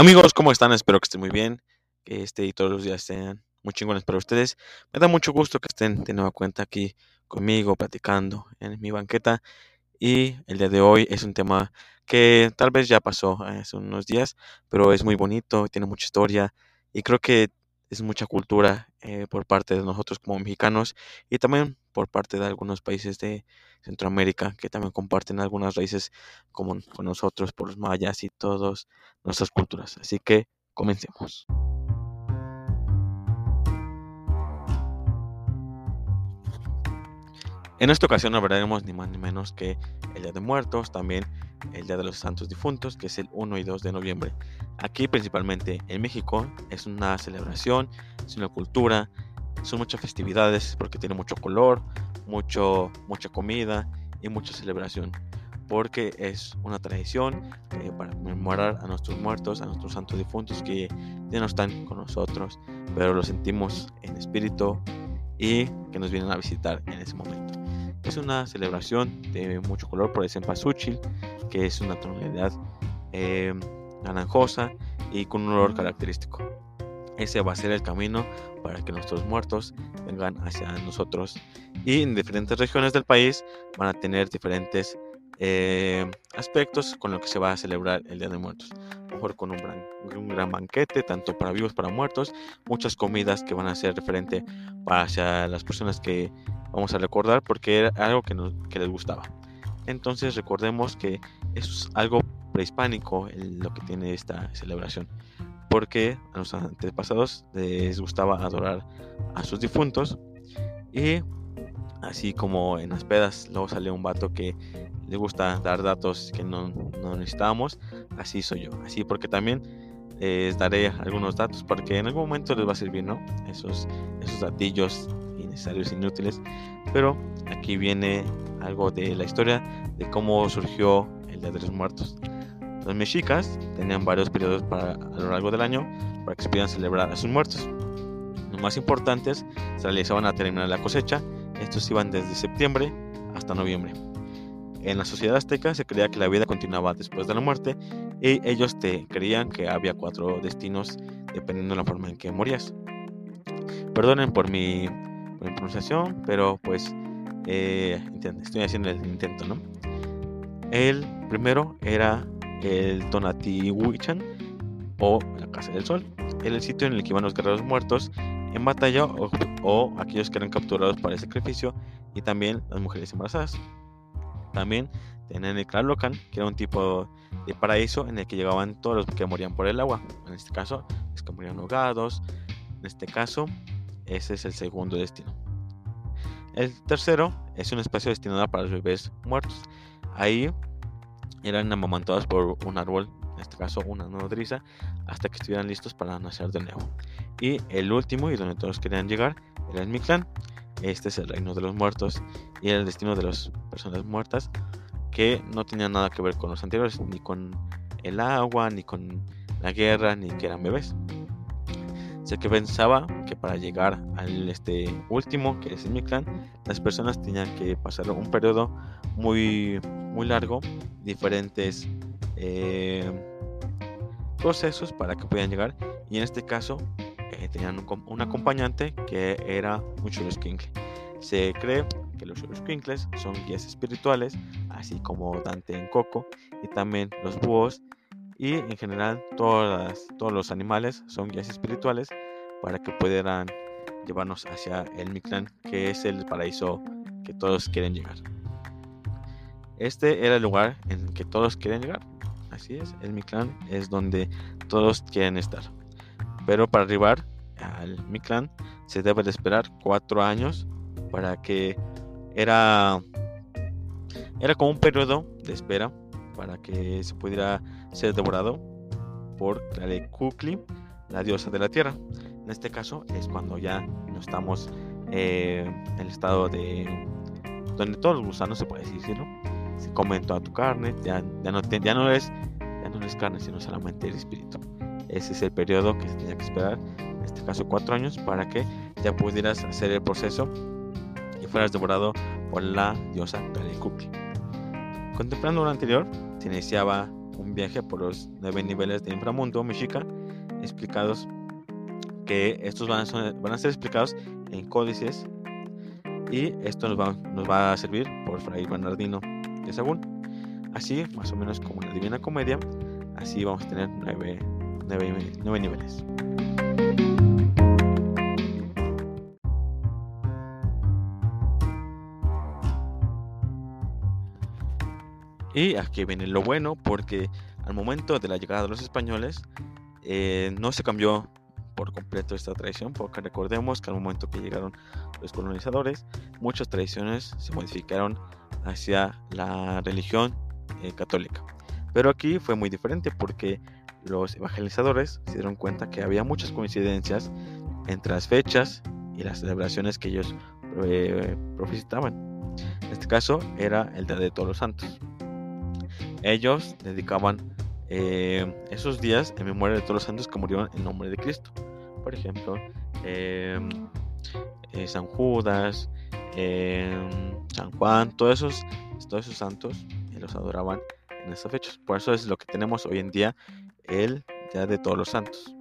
Amigos, ¿cómo están? Espero que estén muy bien, que este y todos los días sean muy chingones para ustedes. Me da mucho gusto que estén de nueva cuenta aquí conmigo, platicando en mi banqueta. Y el día de hoy es un tema que tal vez ya pasó hace unos días, pero es muy bonito, tiene mucha historia y creo que es mucha cultura eh, por parte de nosotros como mexicanos y también por parte de algunos países de Centroamérica que también comparten algunas raíces como con nosotros por los mayas y todas nuestras culturas. Así que comencemos. En esta ocasión hablaremos ni más ni menos que el Día de Muertos, también el Día de los Santos Difuntos, que es el 1 y 2 de noviembre. Aquí principalmente en México es una celebración, es una cultura, son muchas festividades porque tiene mucho color, mucho, mucha comida y mucha celebración. Porque es una tradición eh, para conmemorar a nuestros muertos, a nuestros santos difuntos que ya no están con nosotros, pero lo sentimos en espíritu y que nos vienen a visitar en ese momento. Es una celebración de mucho color por el cempasúchil, que es una tonalidad eh, naranjosa y con un olor característico. Ese va a ser el camino para que nuestros muertos vengan hacia nosotros. Y en diferentes regiones del país van a tener diferentes eh, aspectos con lo que se va a celebrar el Día de Muertos. Mejor con un gran, un gran banquete, tanto para vivos para muertos. Muchas comidas que van a ser referente hacia las personas que vamos a recordar porque era algo que, nos, que les gustaba. Entonces recordemos que es algo prehispánico lo que tiene esta celebración, porque a los antepasados les gustaba adorar a sus difuntos y así como en las pedas luego sale un vato que le gusta dar datos que no, no necesitamos, así soy yo, así porque también les daré algunos datos porque en algún momento les va a servir, ¿no? Esos, esos datillos innecesarios, inútiles. Pero aquí viene algo de la historia de cómo surgió el de los Muertos. Los mexicas tenían varios periodos para, a lo largo del año para que se pudieran celebrar a sus muertos. Los más importantes se realizaban a terminar la cosecha. Estos iban desde septiembre hasta noviembre. En la sociedad azteca se creía que la vida continuaba después de la muerte y ellos creían que había cuatro destinos dependiendo de la forma en que morías. Perdonen por mi mi pronunciación, pero pues eh, estoy haciendo el intento, ¿no? El primero era el Tonatihuichan o la Casa del Sol, era el sitio en el que iban los guerreros muertos en batalla o, aquellos que eran capturados para el sacrificio y también las mujeres embarazadas. También tenían el Tlalocan, que era un tipo de paraíso en el que llegaban todos los que morían por el agua. En este caso, los que morían ahogados. En este caso, ese es el segundo destino. El tercero es un espacio destinado para los bebés muertos. Ahí eran amamantados por un árbol, en este caso una nodriza, hasta que estuvieran listos para nacer de nuevo. Y el último, y donde todos querían llegar, era el Mictlán. Este es el reino de los muertos y era el destino de las personas muertas que no tenían nada que ver con los anteriores, ni con el agua, ni con la guerra, ni que eran bebés. Sé que pensaba que para llegar al este último, que es el Mictlán, las personas tenían que pasar un periodo muy, muy largo, diferentes eh, procesos para que pudieran llegar. Y en este caso eh, tenían un, acompañante que era un Xoloscuincle. Se cree que los Xoloscuincles son guías espirituales, así como Dante en Coco, y también los búhos y en general todas, todos los animales son guías espirituales para que pudieran llevarnos hacia el Mictlán, que es el paraíso que todos quieren llegar. Este era el lugar en que todos quieren llegar. Así es, el Mictlán es donde todos quieren estar. Pero para arribar al Mictlán se debe de esperar cuatro años para que era era como un periodo de espera para que se pudiera ser devorado por Kukli, la diosa de la tierra. En este caso es cuando ya no estamos eh, en el estado de donde todos los gusanos se puede decir, ¿no? Se comen toda tu carne, ya, ya, no, ya, no es, ya no es carne, sino solamente el espíritu. Ese es el periodo que se tenía que esperar, en este caso cuatro años, para que ya pudieras hacer el proceso y fueras devorado por la diosa Kukli. Contemplando lo anterior, se iniciaba un viaje por los nueve niveles de inframundo mexica explicados que estos van a, van a ser explicados en códices y esto nos va, nos va a servir por Fray Bernardino de. Así, más o menos como la Divina Comedia, así vamos a tener nueve, nueve, nueve niveles. Y aquí viene lo bueno porque al momento de la llegada de los españoles eh, no se cambió por completo esta tradición porque recordemos que al momento que llegaron los colonizadores muchas tradiciones se modificaron hacia la religión eh, católica. Pero aquí fue muy diferente porque los evangelizadores se dieron cuenta que había muchas coincidencias entre las fechas y las celebraciones que ellos eh, En este caso era el Día de Todos los Santos. Ellos dedicaban eh, esos días en memoria de todos los santos que murieron en nombre de Cristo. Por ejemplo, em, eh, San Judas, em, San Juan, todos esos, todos esos santos los adoraban en estas fechas. Por eso es lo que tenemos hoy en día, el Día de Todos los Santos.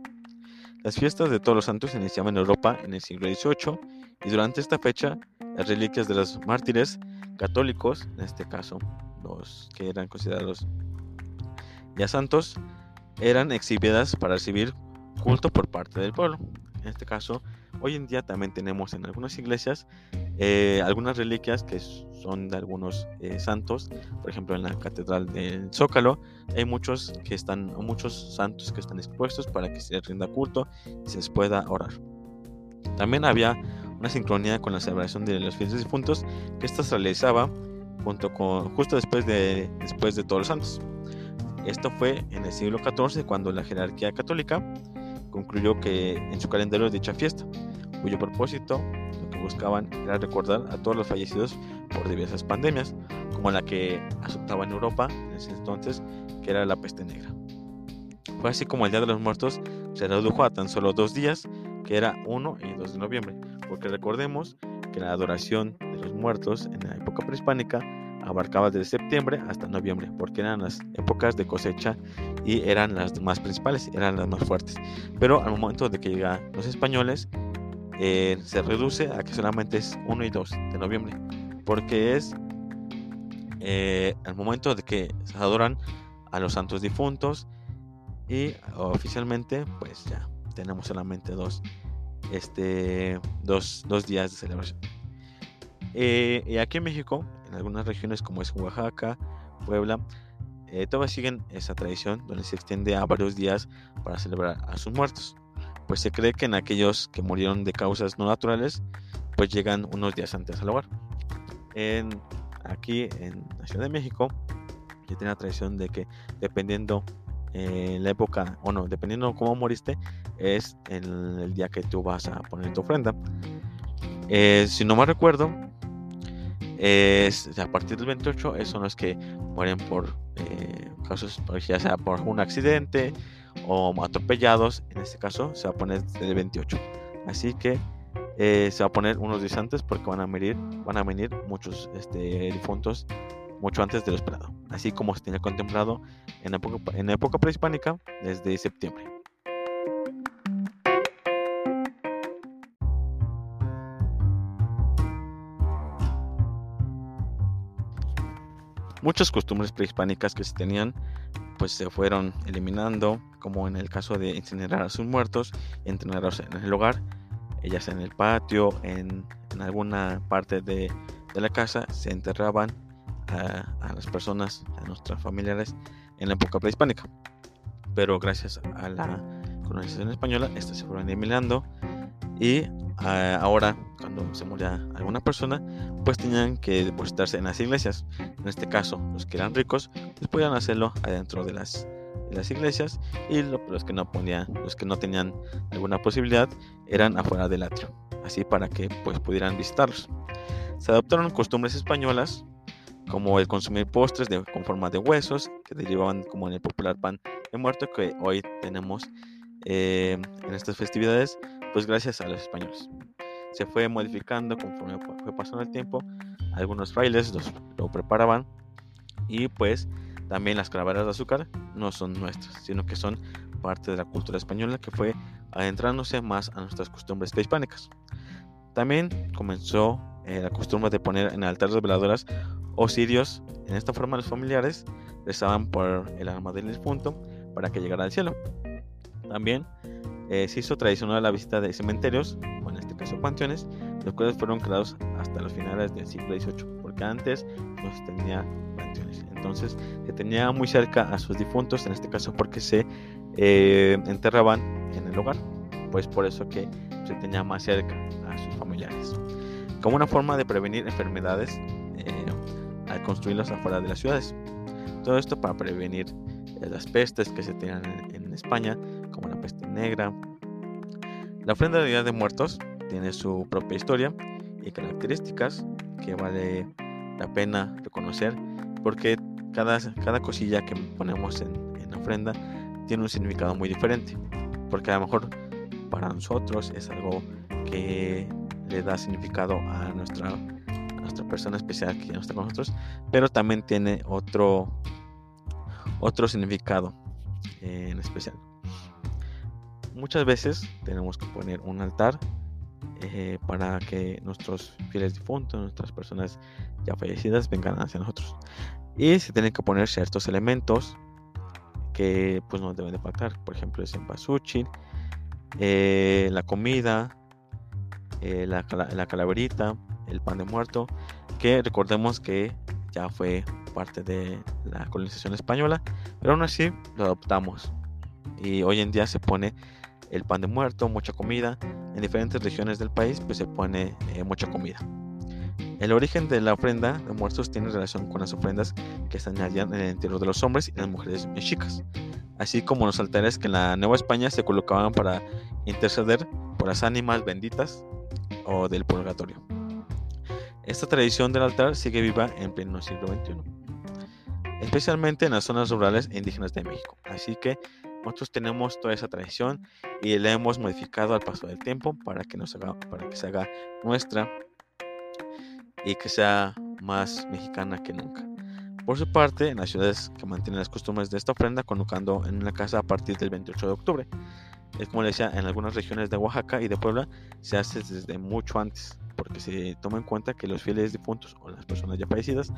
Las fiestas de Todos los Santos se iniciaban en Europa en el siglo XVIII y durante esta fecha las reliquias de los mártires católicos, en este caso los que eran considerados ya santos, eran exhibidas para recibir culto por parte del pueblo. En este caso, hoy en día también tenemos en algunas iglesias eh, algunas reliquias que son de algunos eh, santos. Por ejemplo, en la catedral del Zócalo hay muchos que están, muchos santos que están expuestos para que se rinda culto y se les pueda orar. También había una sincronía con la celebración de los fieles difuntos que esta se realizaba junto con, justo después de, después de todos los santos. Esto fue en el siglo XIV cuando la jerarquía católica concluyó que en su calendario dicha fiesta, cuyo propósito lo que buscaban era recordar a todos los fallecidos por diversas pandemias, como la que azotaba en Europa en ese entonces, que era la peste negra. Fue así como el Día de los Muertos se redujo a tan solo dos días, que era 1 y 2 de noviembre, porque recordemos que la adoración de los muertos en la época prehispánica abarcaba desde septiembre hasta noviembre, porque eran las épocas de cosecha y eran las más principales, eran las más fuertes. Pero al momento de que llegan los españoles, eh, se reduce a que solamente es 1 y 2 de noviembre, porque es eh, al momento de que se adoran a los santos difuntos y oficialmente pues ya tenemos solamente dos, este, dos, dos días de celebración. Eh, aquí en México, en algunas regiones como es Oaxaca, Puebla, eh, todavía siguen esa tradición donde se extiende a varios días para celebrar a sus muertos. Pues se cree que en aquellos que murieron de causas no naturales, pues llegan unos días antes al hogar. En, aquí en la Ciudad de México, ya tiene la tradición de que dependiendo en eh, la época, o no, dependiendo cómo moriste, es en el día que tú vas a poner tu ofrenda. si no me recuerdo, es a partir del 28 son los que mueren por eh, casos ya sea por un accidente o atropellados en este caso se va a poner el 28 así que eh, se va a poner unos días antes porque van a venir van a venir muchos este, difuntos mucho antes de lo esperado. Así como se tiene contemplado en época, en época prehispánica desde septiembre Muchas costumbres prehispánicas que se tenían pues se fueron eliminando, como en el caso de incinerar a sus muertos, enterrarlos en el hogar, ellas en el patio, en, alguna parte de, la casa, se enterraban a, las personas, a nuestros familiares en la época prehispánica. Pero gracias a la colonización española, estas se fueron eliminando y ah, ahora cuando se moría alguna persona, pues tenían que depositarse en las iglesias. En este caso, los que eran ricos, pues podían hacerlo adentro de las, las iglesias y los que no ponían, los que no tenían alguna posibilidad, eran afuera del atrio, así para que pues pudieran visitarlos. Se adoptaron costumbres españolas como el consumir postres de, con forma de huesos, que derivaban como en el popular pan de muerto que hoy tenemos eh, en estas festividades, pues gracias a los españoles se fue modificando conforme fue pasando el tiempo. Algunos frailes lo preparaban y pues También las calaveras de azúcar no son nuestras, sino que son parte de la cultura española que fue adentrándose más a nuestras costumbres prehispánicas. También comenzó eh, la costumbre de poner en altares veladoras o cirios. En esta forma los familiares rezaban por el alma del difunto para que llegara al cielo. También eh, se hizo tradicional la visita de cementerios, o en este caso panteones, los cuales fueron creados hasta los finales del siglo XVIII, porque antes no se tenía panteones. Entonces se tenía muy cerca a sus difuntos, en este caso porque se eh, enterraban en el hogar, pues por eso que se tenía más cerca a sus familiares. Como una forma de prevenir enfermedades eh, al construirlos afuera de las ciudades. Todo esto para prevenir las pestes que se tenían en, España, como la peste La ofrenda de Día de Muertos tiene su propia historia y características que vale la pena reconocer porque cada, cada cosilla que ponemos en, la ofrenda tiene un significado muy diferente. Porque a lo mejor para nosotros es algo que le da significado a nuestra, a persona especial que ya no está con nosotros, pero también tiene otro, otro significado en especial. Muchas veces tenemos que poner un altar eh, para que nuestros fieles difuntos, nuestras personas ya fallecidas vengan hacia nosotros. Y se tienen que poner ciertos elementos que pues no deben de faltar. Por ejemplo, el cempasúchil, eh, la comida, la, la calaverita, el pan de muerto, que recordemos que ya fue parte de la colonización española, pero aún así lo adoptamos. Y hoy en día se pone el pan de muerto, mucha comida. En diferentes regiones del país pues se pone eh, mucha comida. El origen de la ofrenda de muertos tiene relación con las ofrendas que se añadían en el interior de los hombres y las mujeres mexicas, así como los altares que en la Nueva España se colocaban para interceder por las ánimas benditas o del purgatorio. Esta tradición del altar sigue viva en pleno siglo XXI especialmente en las zonas rurales e indígenas de México. Así que nosotros tenemos toda esa tradición y la hemos modificado al paso del tiempo para que, nos haga, para que se haga nuestra y que sea más mexicana que nunca. Por su parte, en las ciudades que mantienen las costumbres de esta ofrenda, colocando en una casa a partir del 28 de octubre. Es como le decía, en algunas regiones de Oaxaca y de Puebla se hace desde mucho antes, porque se toma en cuenta que los fieles difuntos o las personas ya fallecidas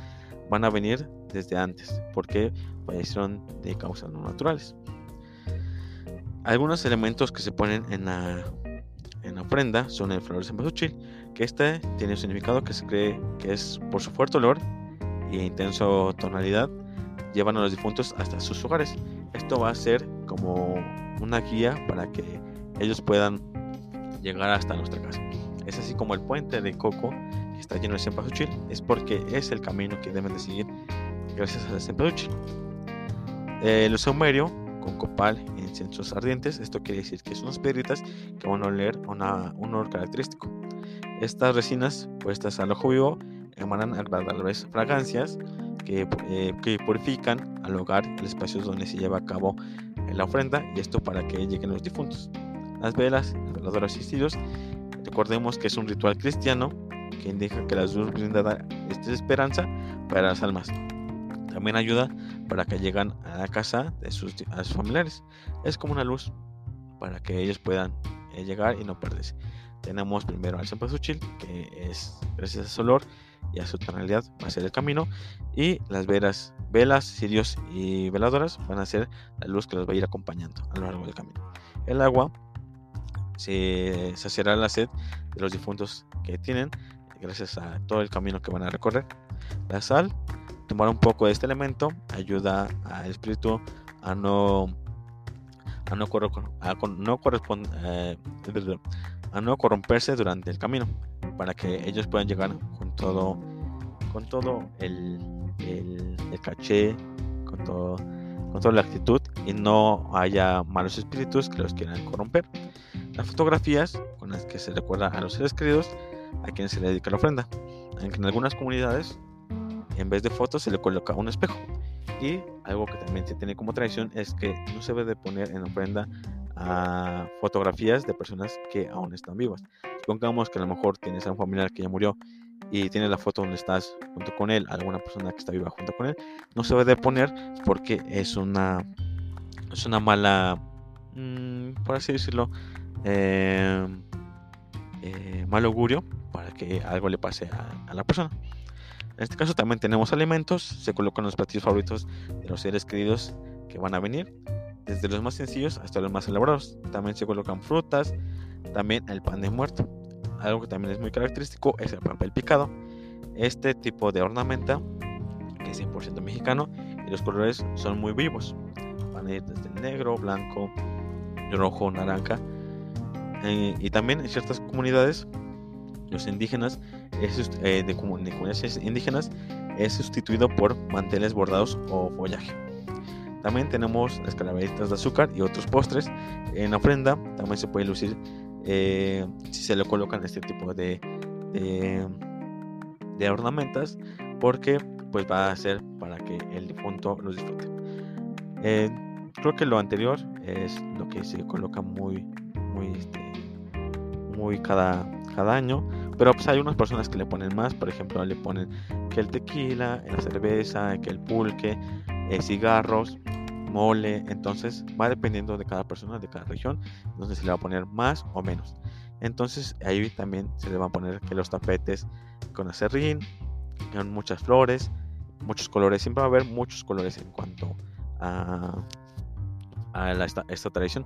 van a venir desde antes, porque fallecieron de causas no naturales. Algunos elementos que se ponen en la, en la ofrenda son el flor cempasúchil, que este tiene un significado que se cree que es por su fuerte olor e intenso tonalidad, llevan a los difuntos hasta sus hogares. Esto va a ser como una guía para que ellos puedan llegar hasta nuestra casa. Es así como el puente de Coco está lleno de cempasúchil es porque es el camino que deben de seguir gracias a cempasúchil. El saumerio con copal e inciensos ardientes, esto quiere decir que son unas piedritas que van a oler un olor característico. Estas resinas puestas al ojo vivo emanan agradables fragancias que, eh, que purifican al hogar el espacio donde se lleva a cabo la ofrenda y esto para que lleguen los difuntos. Las velas, los veladoras y recordemos que es un ritual cristiano que indica que la luz brinda esta esperanza para las almas. También ayuda para que lleguen a la casa de sus, familiares. Es como una luz para que ellos puedan eh, llegar y no perderse. Tenemos primero al cempasúchil, que es gracias a su olor y a su tonalidad va a ser el camino. Y las velas, velas, cirios y veladoras van a ser la luz que los va a ir acompañando a lo largo del camino. El agua se saciará la sed de los difuntos que tienen gracias a todo el camino que van a recorrer. La sal, tomar un poco de este elemento, ayuda al espíritu a no a no, a no, eh, a no corromperse durante el camino para que ellos puedan llegar con todo con todo el, el, caché con todo con toda la actitud y no haya malos espíritus que los quieran corromper. Las fotografías con las que se recuerda a los seres queridos a quienes se le dedica la ofrenda. En algunas comunidades, en vez de fotos, se le coloca un espejo. Y algo que también se tiene como tradición es que no se debe de poner en ofrenda a fotografías de personas que aún están vivas. Supongamos que a lo mejor tienes a un familiar que ya murió y tiene la foto donde estás junto con él, alguna persona que está viva junto con él, no se debe poner porque es una, es una mala, mm, por así decirlo, eh, eh, mal augurio para que algo le pase a, la persona. En este caso también tenemos alimentos, se colocan los platillos favoritos de los seres queridos que van a venir, desde los más sencillos hasta los más elaborados. También se colocan frutas, también el pan de muerto. Algo que también es muy característico es el papel picado. Este tipo de ornamenta, que es 100% mexicano, y los colores son muy vivos. Van a ir desde negro, blanco, rojo, naranja. Eh, y también en ciertas comunidades, los indígenas, eh, de, comunidades indígenas, es sustituido por manteles bordados o follaje. También tenemos las calaveritas de azúcar y otros postres. En ofrenda también se puede lucir eh, si se le colocan este tipo de, de, ornamentas porque pues va a ser para que el difunto los disfrute. Eh, creo que lo anterior es lo que se coloca muy muy este, muy cada, cada año pero pues hay unas personas que le ponen más por ejemplo le ponen que el tequila la cerveza que el pulque eh, cigarros mole, entonces va dependiendo de cada persona, de cada región, donde se le va a poner más o menos. Entonces ahí también se le va a poner que los tapetes con acerrín, con muchas flores, muchos colores, siempre va a haber muchos colores en cuanto a, a esta, tradición.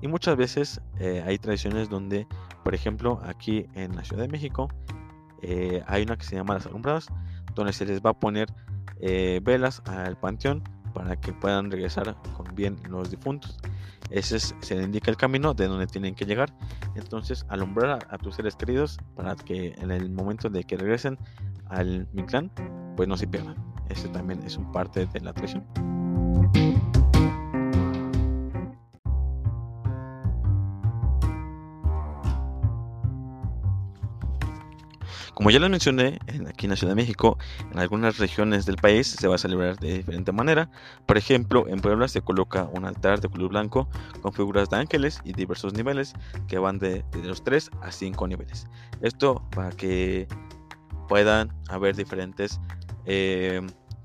Y muchas veces eh, hay tradiciones donde, por ejemplo, aquí en la Ciudad de México, eh, hay una que se llama las alumbradas, donde se les va a poner eh, velas al panteón para que puedan regresar con bien los difuntos. Ese se le indica el camino de donde tienen que llegar. Entonces, alumbrar a, tus seres queridos para que en el momento de que regresen al Mictlán, pues no se pierdan. Ese también es un parte de la tradición. Como ya les mencioné, aquí en la Ciudad de México, en algunas regiones del país se va a celebrar de diferente manera. Por ejemplo, en Puebla se coloca un altar de color blanco con figuras de ángeles y diversos niveles que van de, los 3 a 5 niveles. Esto para que puedan haber diferentes eh,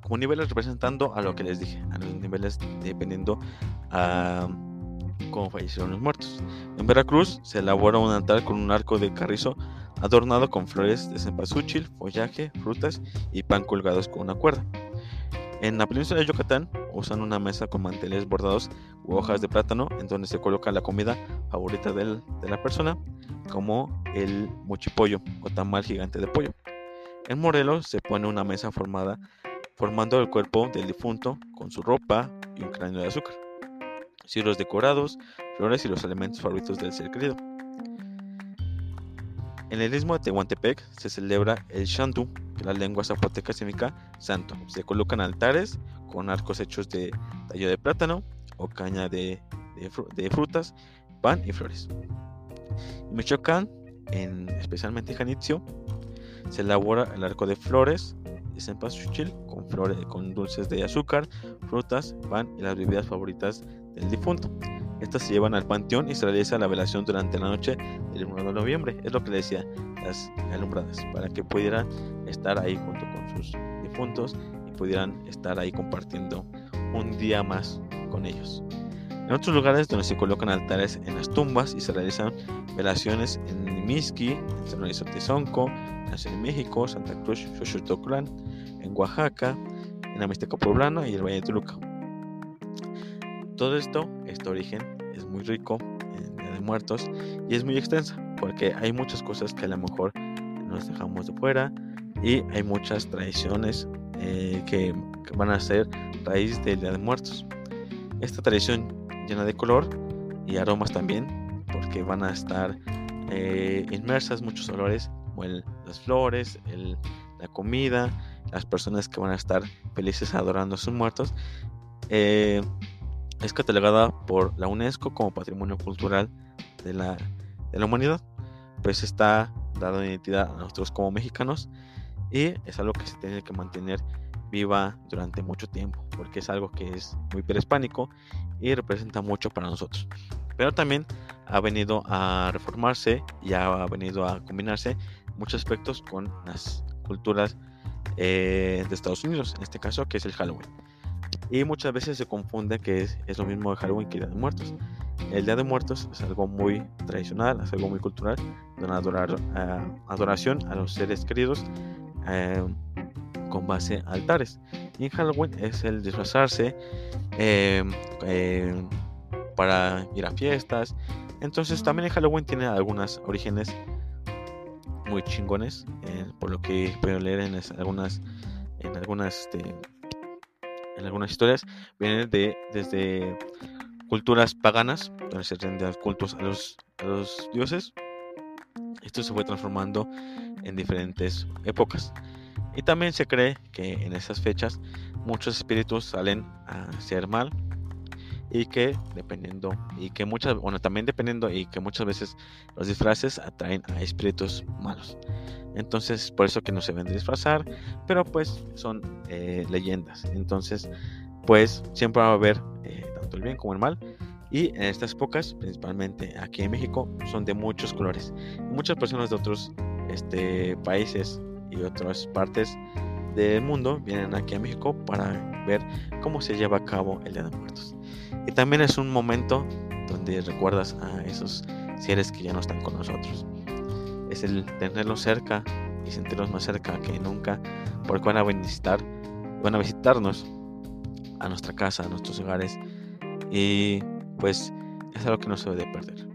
niveles representando a lo que les dije, a los niveles dependiendo a cómo fallecieron los muertos. En Veracruz se elabora un altar con un arco de carrizo adornado con flores de cempasúchil, follaje, frutas y pan colgados con una cuerda. En la península de Yucatán usan una mesa con manteles bordados u hojas de plátano en donde se coloca la comida favorita de la persona, como el mochipollo o tamal gigante de pollo. En Morelos se pone una mesa formada formando el cuerpo del difunto con su ropa y un cráneo de azúcar, ciros decorados, flores y los elementos favoritos del ser querido. En el istmo de Tehuantepec se celebra el Shantu, que la lengua zapoteca significa santo. Se colocan altares con arcos hechos de tallo de plátano o caña de, frutas, pan y flores. En Michoacán, en, especialmente en Janitzio, se elabora el arco de flores de cempasúchil con, flores, con dulces de azúcar, frutas, pan y las bebidas favoritas del difunto. Estas se llevan al panteón y se realiza la velación durante la noche del 1 de noviembre. Es lo que le decía, las alumbradas, para que pudieran estar ahí junto con sus difuntos y pudieran estar ahí compartiendo un día más con ellos. En otros lugares donde se colocan altares en las tumbas y se realizan velaciones en Miski, en San Luis Tezonco, en Ciudad de México, Santa Cruz, Xochitoclán, en Oaxaca, en la Mixteca Poblana y el Valle de Toluca. Todo esto, este origen, es muy rico en Día de Muertos y es muy extensa porque hay muchas cosas que a lo mejor nos dejamos de fuera y hay muchas tradiciones eh, que, van a ser raíz del Día de Muertos. Esta tradición llena de color y aromas también porque van a estar eh, inmersas muchos olores como las flores, la comida, las personas que van a estar felices adorando a sus muertos. Eh, es catalogada por la UNESCO como Patrimonio Cultural de la, de la humanidad, pues está dando identidad a nosotros como mexicanos y es algo que se tiene que mantener viva durante mucho tiempo, porque es algo que es muy prehispánico y representa mucho para nosotros. Pero también ha venido a reformarse y ha venido a combinarse muchos aspectos con las culturas eh, de Estados Unidos, en este caso que es el Halloween. Y muchas veces se confunde que es, lo mismo de Halloween que el Día de Muertos. El Día de Muertos es algo muy tradicional, es algo muy cultural, de una eh, adoración a los seres queridos eh, con base a altares. Y en Halloween es el disfrazarse para ir a fiestas. Entonces también en Halloween tiene algunos orígenes muy chingones, eh, por lo que puedo leer en algunas, en algunas, este, en algunas historias, vienen de desde culturas paganas, donde se rinde cultos a los, a los dioses. Esto se fue transformando en diferentes épocas. Y también se cree que en esas fechas muchos espíritus salen a hacer mal y que dependiendo y que muchas bueno también dependiendo y que muchas veces los disfraces atraen a espíritus malos. Entonces por eso que no se ven de disfrazar pero pues son eh, leyendas. Entonces pues siempre va a haber eh, tanto el bien como el mal y en estas épocas principalmente aquí en México son de muchos colores. Muchas personas de otros este, países y otras partes del mundo vienen aquí a México para ver cómo se lleva a cabo el Día de Muertos y también es un momento donde recuerdas a esos seres que ya no están con nosotros. Es el tenerlos cerca y sentirlos más cerca que nunca, porque van a visitar, van a visitarnos a nuestra casa, a nuestros hogares, y pues es algo que no se debe perder.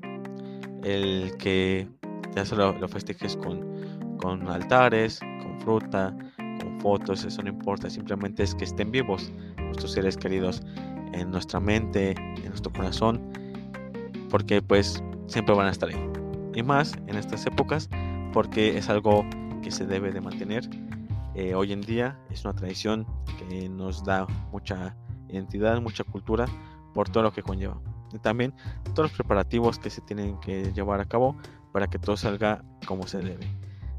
El que ya solo lo festejes con, con altares, con fruta, con fotos, eso no importa, simplemente es que estén vivos nuestros seres queridos en nuestra mente, en nuestro corazón, porque pues siempre van a estar ahí. Y más en estas épocas, porque es algo que se debe de mantener. Eh, hoy en día es una tradición que nos da mucha identidad, mucha cultura por todo lo que conlleva. Y también todos los preparativos que se tienen que llevar a cabo para que todo salga como se debe.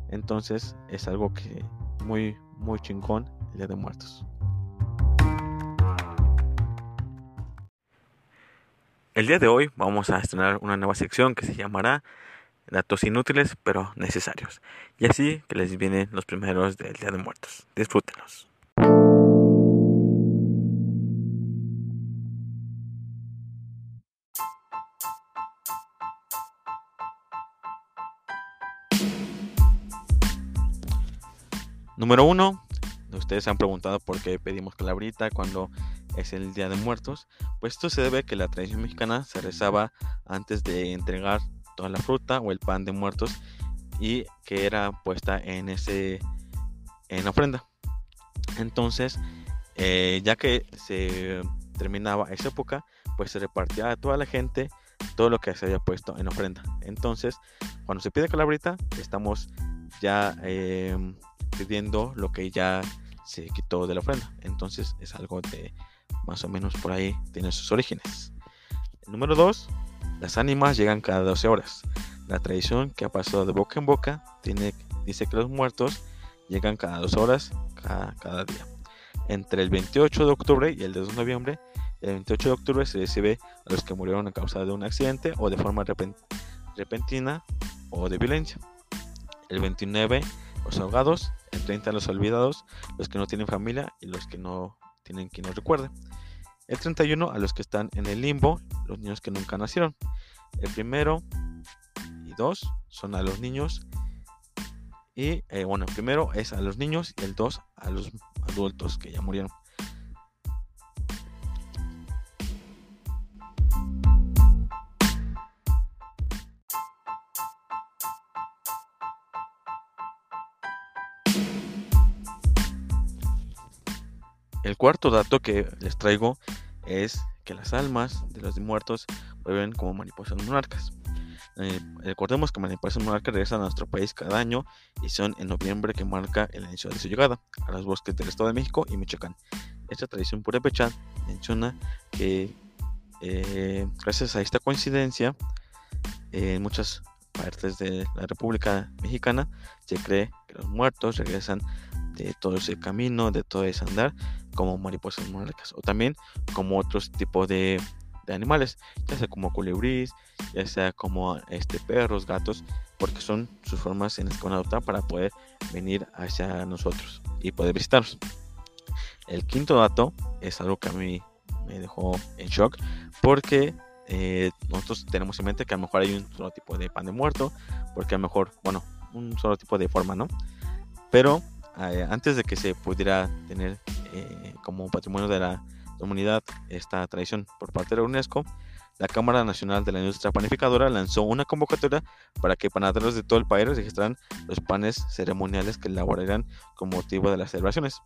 Entonces es algo que muy, muy chingón el Día de Muertos. El día de hoy vamos a estrenar una nueva sección que se llamará Datos inútiles pero necesarios. Y así que les vienen los primeros del Día de Muertos. Disfrútenlos. Número uno, ustedes se han preguntado por qué pedimos calabrita cuando es el Día de Muertos, pues esto se debe a que la tradición mexicana se rezaba antes de entregar toda la fruta o el pan de muertos y que era puesta en ese en ofrenda. Entonces, eh, ya que se terminaba esa época, pues se repartía a toda la gente todo lo que se había puesto en ofrenda. Entonces, cuando se pide calabrita, estamos ya em, pidiendo lo que ya se quitó de la ofrenda. Entonces es algo de más o menos por ahí tiene sus orígenes. número 2. Las ánimas llegan cada 12 horas. La tradición que ha pasado de boca en boca tiene, dice que los muertos llegan cada 2 horas cada, día. Entre el 28 de octubre y el 2 de noviembre, el 28 de octubre se recibe a los que murieron a causa de un accidente o de forma repentina o de violencia. El 29 los ahogados, el 30 los olvidados, los que no tienen familia y los que no tienen quien los recuerde. El 31 a los que están en el limbo, los niños que nunca nacieron. El primero y dos son a los niños. Y eh, bueno, el primero es a los niños y el dos a los adultos que ya murieron. Cuarto dato que les traigo es que las almas de los muertos vuelven como mariposas monarcas. Eh, recordemos que mariposas monarcas regresan a nuestro país cada año y son en noviembre que marca el inicio de su llegada a los bosques del Estado de México y Michoacán. Esta tradición purépecha menciona que eh, gracias a esta coincidencia en muchas partes de la República Mexicana se cree que los muertos regresan de todo ese camino, de todo ese andar, como mariposas monarcas, o también como otros tipos de, animales, ya sea como colibríes, ya sea como este, perros, gatos, porque son sus formas en las que van a adoptar para poder venir hacia nosotros y poder visitarnos. El quinto dato es algo que a mí me dejó en shock porque eh, nosotros tenemos en mente que a lo mejor hay un solo tipo de pan de muerto, porque a lo mejor, bueno, un solo tipo de forma, ¿no? Pero eh, antes de que se pudiera tener eh, como patrimonio de la humanidad esta tradición por parte de la UNESCO, la Cámara Nacional de la Industria Panificadora lanzó una convocatoria para que panaderos de todo el país registraran los panes ceremoniales que elaborarían con motivo de las celebraciones.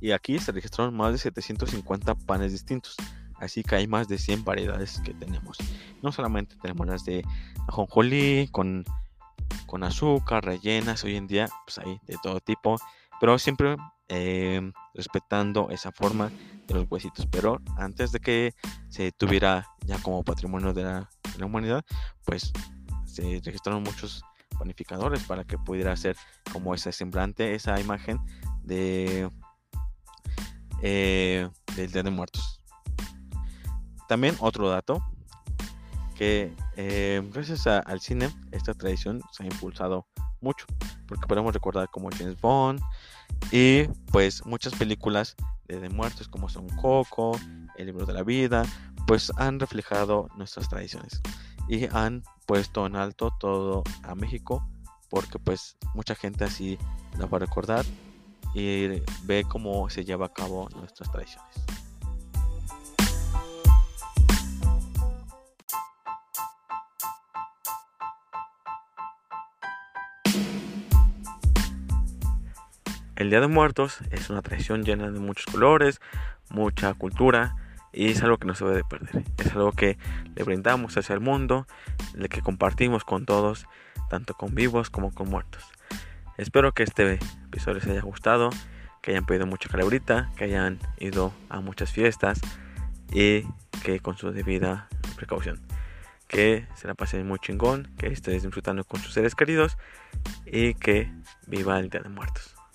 Y aquí se registraron más de 750 panes distintos, así que hay más de 100 variedades que tenemos. No solamente tenemos las de ajonjolí con, con azúcar, rellenas, hoy en día pues hay de todo tipo, pero siempre eh, respetando esa forma de los huesitos. Pero antes de que se tuviera ya como patrimonio de la, humanidad, pues se registraron muchos panificadores para que pudiera ser como ese semblante, esa imagen de eh, del Día de Muertos. También otro dato que eh, gracias al cine esta tradición se ha impulsado mucho porque podemos recordar como James Bond y pues muchas películas de, muertos como son Coco, El libro de la vida, pues han reflejado nuestras tradiciones y han puesto en alto todo a México porque pues mucha gente así la va a recordar y ve cómo se lleva a cabo nuestras tradiciones. El Día de Muertos es una tradición llena de muchos colores, mucha cultura y es algo que no se debe perder. Es algo que le brindamos hacia el mundo, de que compartimos con todos, tanto con vivos como con muertos. Espero que este episodio les haya gustado, que hayan pedido mucha calabrita, que hayan ido a muchas fiestas y que con su debida precaución. Que se la pasen muy chingón, que estén disfrutando con sus seres queridos y que viva el Día de Muertos.